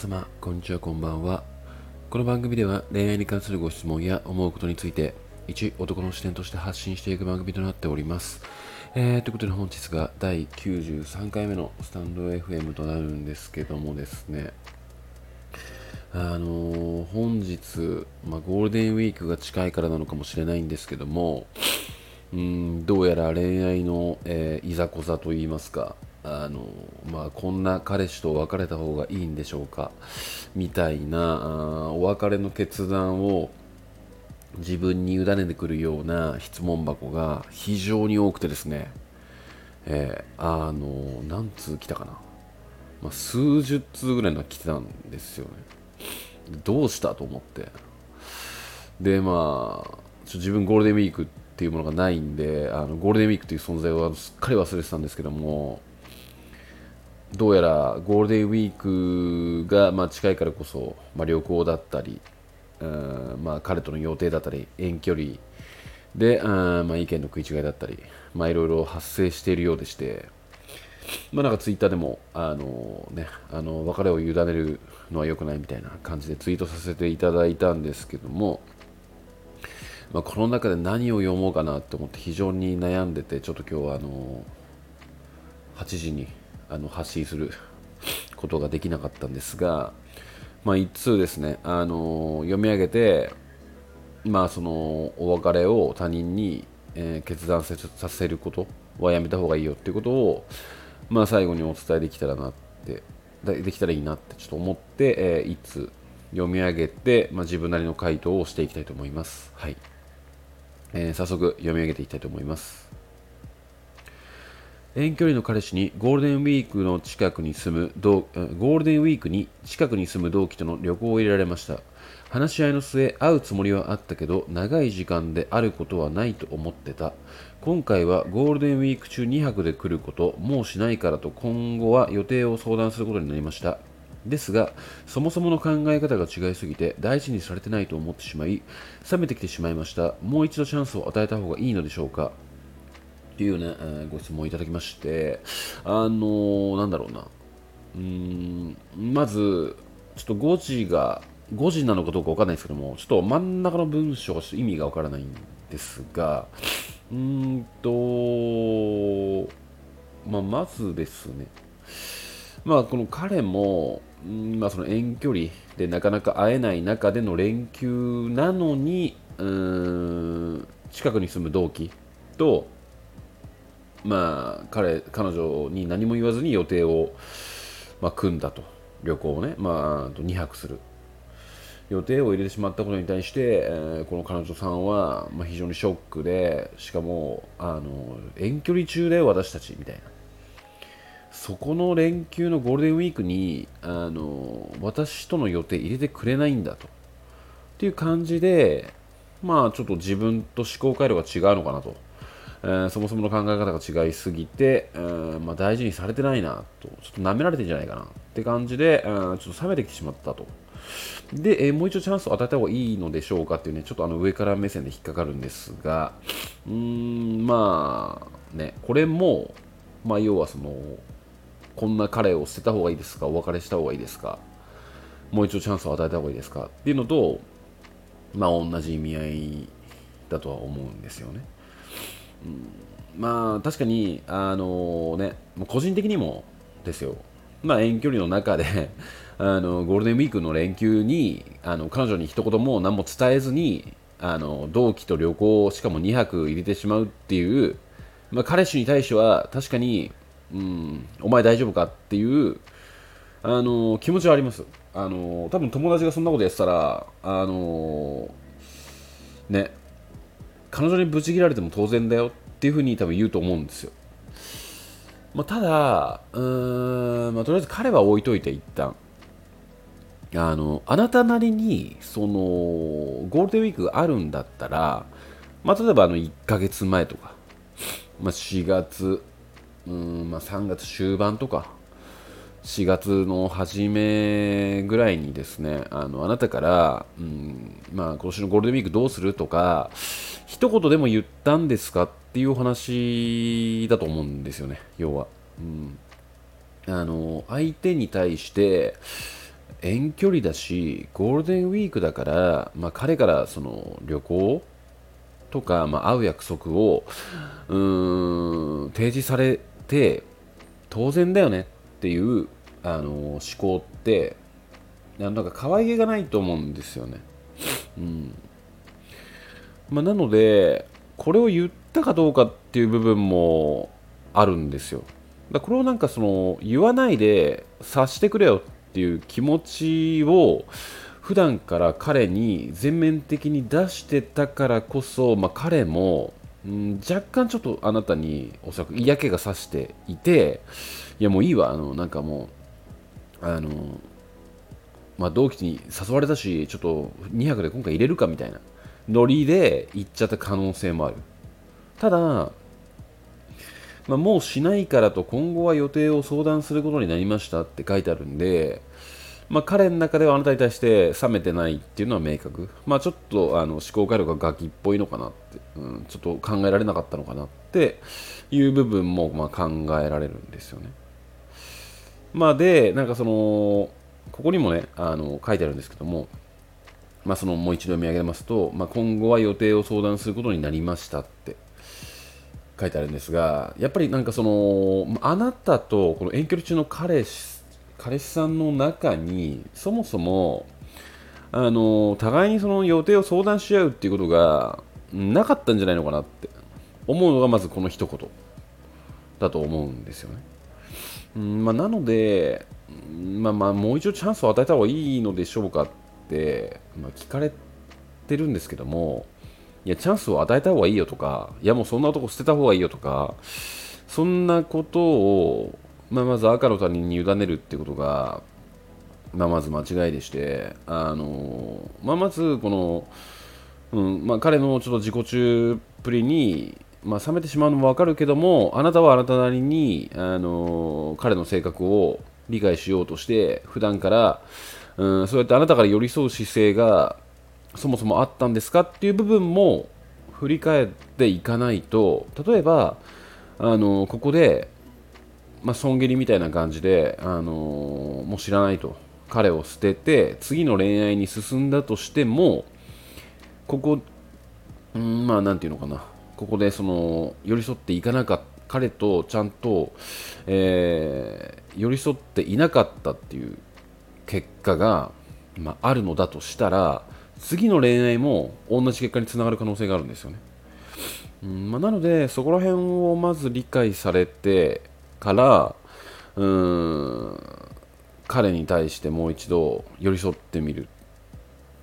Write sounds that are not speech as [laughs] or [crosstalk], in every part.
様、こんにちは、こんばんは。この番組では恋愛に関するご質問や思うことについて、一男の視点として発信していく番組となっております。えー、ということで本日が第93回目のスタンド FM となるんですけどもですね、あのー、本日、まあ、ゴールデンウィークが近いからなのかもしれないんですけども、うんどうやら恋愛の、えー、いざこざといいますか、あのまあ、こんな彼氏と別れた方がいいんでしょうかみたいなあお別れの決断を自分に委ねてくるような質問箱が非常に多くてですね、えー、あの何通来たかな、まあ、数十通ぐらいの来てたんですよね。どうしたと思って。でまあ自分ゴールデンウィークっていうものがないんであのゴールデンウィークという存在をすっかり忘れてたんですけどもどうやらゴールデンウィークが、まあ、近いからこそ、まあ、旅行だったり、うんまあ、彼との予定だったり遠距離で、うんまあ、意見の食い違いだったり、まあ、いろいろ発生しているようでして、まあ、なんかツイッターでもあの、ね、あの別れを委ねるのは良くないみたいな感じでツイートさせていただいたんですけども、まあ、この中で何を読もうかなと思って非常に悩んでてちょっと今日はあの8時にあの発信する [laughs] ことができなかったんですが、まあ、一通ですね、あの読み上げて、まあ、そのお別れを他人に、えー、決断させることはやめた方がいいよっていうことを、まあ、最後にお伝えできたらなってできたらいいなってちょっと思って、えー、一通読み上げて、まあ、自分なりの回答をしていきたいと思います。はいえー、早速読み上げていきたいと思います。遠距離の彼氏にゴールデンウィークの近くに住むゴールデンウィークに近くに住む同期との旅行を入れられました。話し合いの末会うつもりはあったけど長い時間であることはないと思ってた。今回はゴールデンウィーク中2泊で来ることもうしないからと今後は予定を相談することになりました。ですがそもそもの考え方が違いすぎて大事にされてないと思ってしまい冷めてきてしまいました。もう一度チャンスを与えた方がいいのでしょうか。ていうね、えご質問いただきまして、あの、なんだろうな、うーん、まず、ちょっと5時が、5時なのかどうかわかんないですけども、ちょっと真ん中の文章が意味がわからないんですが、うーんと、まあ、まずですね、まあ、この彼も、まあ、その遠距離でなかなか会えない中での連休なのに、うーん近くに住む同期と、まあ、彼彼女に何も言わずに予定を、まあ、組んだと。旅行をね、まあ、2泊する。予定を入れてしまったことに対して、えー、この彼女さんは、まあ、非常にショックでしかもあの遠距離中で私たちみたいな。そこの連休のゴールデンウィークにあの私との予定入れてくれないんだと。っていう感じでまあちょっと自分と思考回路が違うのかなと。えー、そもそもの考え方が違いすぎて、えー、まあ、大事にされてないなと、ちょっと舐められてんじゃないかなって感じで、えー、ちょっと冷めてきてしまったと。で、えもう一度チャンスを与えた方がいいのでしょうかっていうね、ちょっとあの上から目線で引っかかるんですが、うーん、まあ、ね、これも、まあ、要はその、こんな彼を捨てた方がいいですか、お別れした方がいいですか、もう一度チャンスを与えた方がいいですかっていうのと、まあ、同じ意味合いだとは思うんですよね。まあ確かにあのねもう個人的にもですよ。まあ遠距離の中で [laughs] あのゴールデンウィークの連休にあの彼女に一言も何も伝えずにあの同期と旅行しかも2泊入れてしまうっていう、まあ、彼氏に対しては確かに、うん、お前大丈夫かっていうあの気持ちはあります。あの多分友達がそんなことやってたらあのね彼女にブチ切られても当然だよっていうふうに多分言うと思うんですよ。まあ、ただ、うーん、まあ、とりあえず彼は置いといて一旦。あの、あなたなりに、その、ゴールデンウィークがあるんだったら、まあ、例えばあの1ヶ月前とか、まあ、4月、うん、まあ、3月終盤とか、4月の初めぐらいにですね、あのあなたから、うんまあ、今年のゴールデンウィークどうするとか、一言でも言ったんですかっていうお話だと思うんですよね、要は。うん、あの相手に対して、遠距離だしゴールデンウィークだから、まあ、彼からその旅行とか、まあ、会う約束をうーん提示されて当然だよねっていうあの思考ってなんか可愛げがないと思うんですよね。うんまあ、なのでこれを言ったかどうかっていう部分もあるんですよ。だこれをなんかその言わないで察してくれよっていう気持ちを普段から彼に全面的に出してたからこそ、まあ、彼も、うん、若干ちょっとあなたにおそらく嫌気がさしていていやもういいわあのなんかもうあのまあ、同期に誘われたしちょっと200で今回入れるかみたいなノリで行っちゃった可能性もある。ただ、まあ、もうしないからと今後は予定を相談することになりましたって書いてあるんでまあ、彼の中ではあなたに対して冷めてないっていうのは明確、まあ、ちょっとあの思考回路がガキっぽいのかなって、うん、ちょっと考えられなかったのかなっていう部分もま考えられるんですよね。まあ、で、なんかその、ここにもね、あの書いてあるんですけども、まあ、そのもう一度読み上げますと、まあ、今後は予定を相談することになりましたって書いてあるんですが、やっぱりなんかその、あなたとこの遠距離中の彼氏彼氏さんの中にそもそもあの互いにその予定を相談し合うっていうことがなかったんじゃないのかなって思うのがまずこの一言だと思うんですよね。うんまあ、なので、まあ、まあもう一度チャンスを与えた方がいいのでしょうかっ、まあ、聞かれてるんですけどもいやチャンスを与えた方がいいよとかいやもうそんな男捨てた方がいいよとかそんなことをまあ、まず赤の他人に委ねるってことが、まあ、まず間違いでして、あのまあ、まずこの、うんまあ、彼のちょっと自己中っぷりに、まあ、冷めてしまうのも分かるけどもあなたはあなたなりに、あの彼の性格を理解しようとして普段から、うん、そうやってあなたから寄り添う姿勢がそもそもあったんですかっていう部分も振り返っていかないと例えばあのここでまあ、損切りみたいな感じで、あの、もう知らないと彼を捨てて次の恋愛に進んだとしてもここ、うん、まあなんていうのかな。ここでその寄り添っていかなかった彼とちゃんと、えー、寄り添っていなかったっていう結果が、まあ、あるのだとしたら次の恋愛も同じ結果につながる可能性があるんですよね。うんまあ、なのでそこら辺をまず理解されてからうーん彼に対してもう一度寄り添ってみる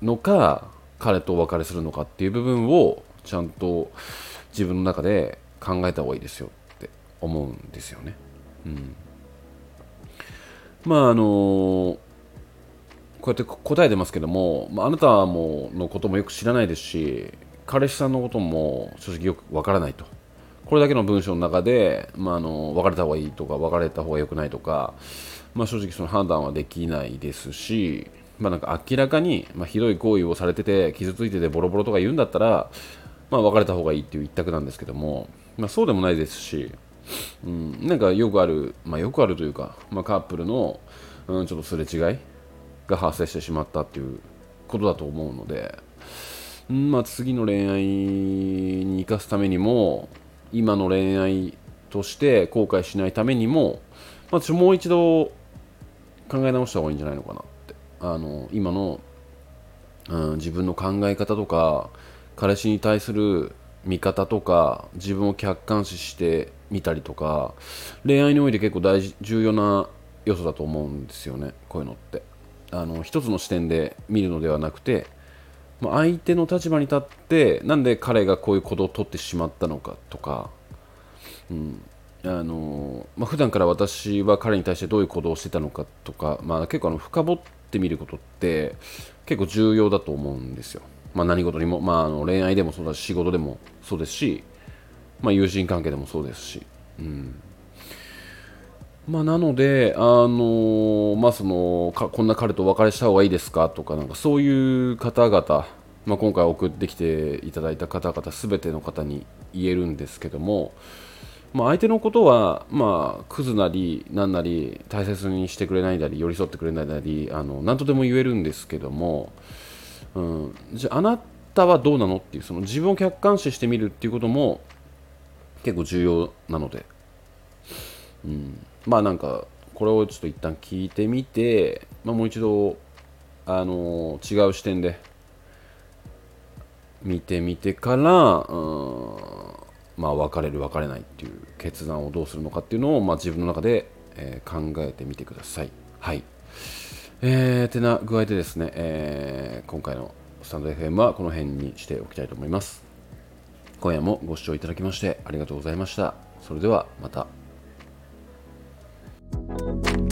のか彼とお別れするのかっていう部分をちゃんと自分の中で考えた方がいいですよって思うんですよね。うん、まああのこうやって答えてますけども、まあ、なたものこともよく知らないですし彼氏さんのことも正直よくわからないと。これだけの文章の中で、まあ、あの別れた方がいいとか別れた方が良くないとか、まあ、正直その判断はできないですし、まあ、なんか明らかに、まあ、ひどい行為をされてて傷ついててボロボロとか言うんだったら、まあ、別れた方がいいっていう一択なんですけども、まあ、そうでもないですし、うん、なんかよくある、まあ、よくあるというか、まあ、カップルの、うん、ちょっとすれ違いが発生してしまったっていうことだと思うので、まあ、次の恋愛に生かすためにも、今の恋愛として後悔しないためにも、まあ、もう一度考え直した方がいいんじゃないのかなって。あの今の、うん、自分の考え方とか彼氏に対する見方とか自分を客観視してみたりとか恋愛において結構大事重要な要素だと思うんですよねこういうのって。あの一つの視点で見るのではなくてま相手の立場に立ってなんで彼がこういう行動をとってしまったのかとか、うんあのまあ、普段から私は彼に対してどういう行動をしてたのかとか、まあ、結構あの深掘ってみることって結構重要だと思うんですよ。まあ、何事にも、まあ、あの恋愛でもそうだし仕事でもそうですし、まあ、友人関係でもそうですし。うんまあ、なので、あのまあ、そのかこんな彼とお別れした方がいいですか？とかなんかそういう方々、まあ、今回送ってきていただいた方々すべての方に言えるんですけども、まあ、相手のことは、まあ、クズなり、なんなり、大切にしてくれないなり、寄り添ってくれないなり、あの何とでも言えるんですけども、うん、じゃあ、あなたはどうなのっていう、その自分を客観視してみるっていうことも結構重要なので、うん、まあなんか、これをちょっと一旦聞いてみて、まあ、もう一度、あの違う視点で見てみてから、うんまあ、別れる別れないっていう決断をどうするのかっていうのを、まあ、自分の中で、えー、考えてみてください。はい。えー、てな具合でですね、えー、今回のスタンド FM はこの辺にしておきたいと思います。今夜もご視聴いただきましてありがとうございました。それではまた。Thank you